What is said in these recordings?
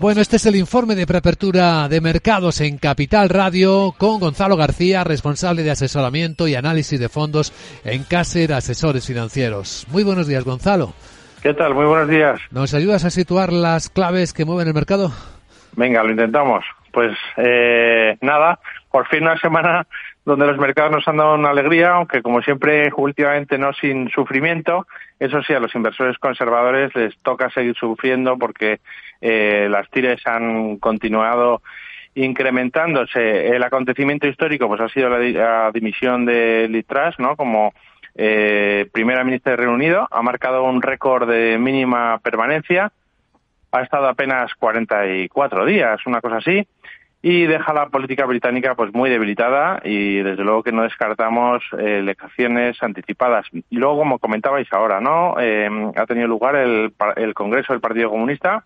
Bueno, este es el informe de preapertura de mercados en Capital Radio con Gonzalo García, responsable de asesoramiento y análisis de fondos en Caser Asesores Financieros. Muy buenos días, Gonzalo. ¿Qué tal? Muy buenos días. ¿Nos ayudas a situar las claves que mueven el mercado? Venga, lo intentamos. Pues eh, nada, por fin una semana donde los mercados nos han dado una alegría, aunque como siempre últimamente no sin sufrimiento. Eso sí, a los inversores conservadores les toca seguir sufriendo porque eh, las tires han continuado incrementándose. El acontecimiento histórico pues ha sido la, dimisión de Liz Truss, ¿no? Como eh, primera ministra de Reino Unido, ha marcado un récord de mínima permanencia, ha estado apenas 44 días, una cosa así y deja la política británica pues muy debilitada y desde luego que no descartamos eh, elecciones anticipadas. Y luego, como comentabais ahora, ¿no? Eh, ha tenido lugar el, el Congreso del Partido Comunista.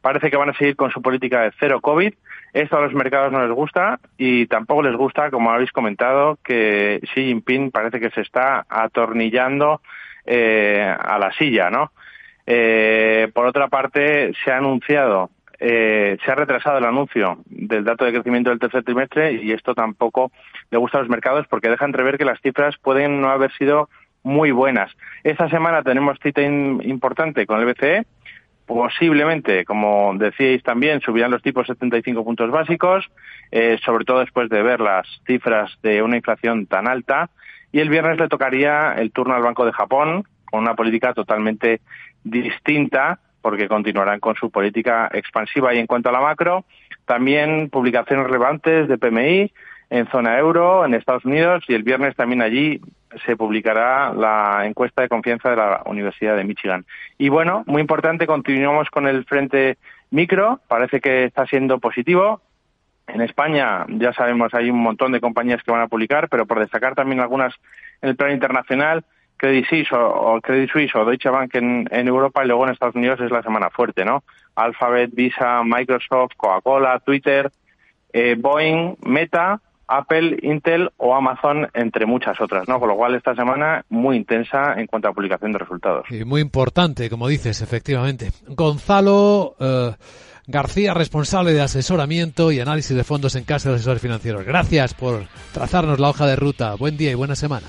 Parece que van a seguir con su política de cero COVID. Esto a los mercados no les gusta y tampoco les gusta, como habéis comentado, que Xi Jinping parece que se está atornillando eh, a la silla, ¿no? Eh, por otra parte, se ha anunciado eh, se ha retrasado el anuncio del dato de crecimiento del tercer trimestre y esto tampoco le gusta a los mercados porque deja entrever que las cifras pueden no haber sido muy buenas. Esta semana tenemos cita importante con el BCE. Posiblemente, como decíais también, subirán los tipos 75 puntos básicos, eh, sobre todo después de ver las cifras de una inflación tan alta. Y el viernes le tocaría el turno al Banco de Japón, con una política totalmente distinta porque continuarán con su política expansiva. Y en cuanto a la macro, también publicaciones relevantes de PMI en zona euro, en Estados Unidos, y el viernes también allí se publicará la encuesta de confianza de la Universidad de Michigan. Y bueno, muy importante, continuamos con el frente micro, parece que está siendo positivo. En España, ya sabemos, hay un montón de compañías que van a publicar, pero por destacar también algunas en el plano internacional, Credit Suisse o, Credit Suisse o Deutsche Bank en, Europa y luego en Estados Unidos es la semana fuerte, ¿no? Alphabet, Visa, Microsoft, Coca-Cola, Twitter, eh, Boeing, Meta, Apple, Intel o Amazon, entre muchas otras, ¿no? Con lo cual esta semana muy intensa en cuanto a publicación de resultados. Y muy importante, como dices, efectivamente. Gonzalo eh, García, responsable de asesoramiento y análisis de fondos en casa de asesores financieros. Gracias por trazarnos la hoja de ruta. Buen día y buena semana.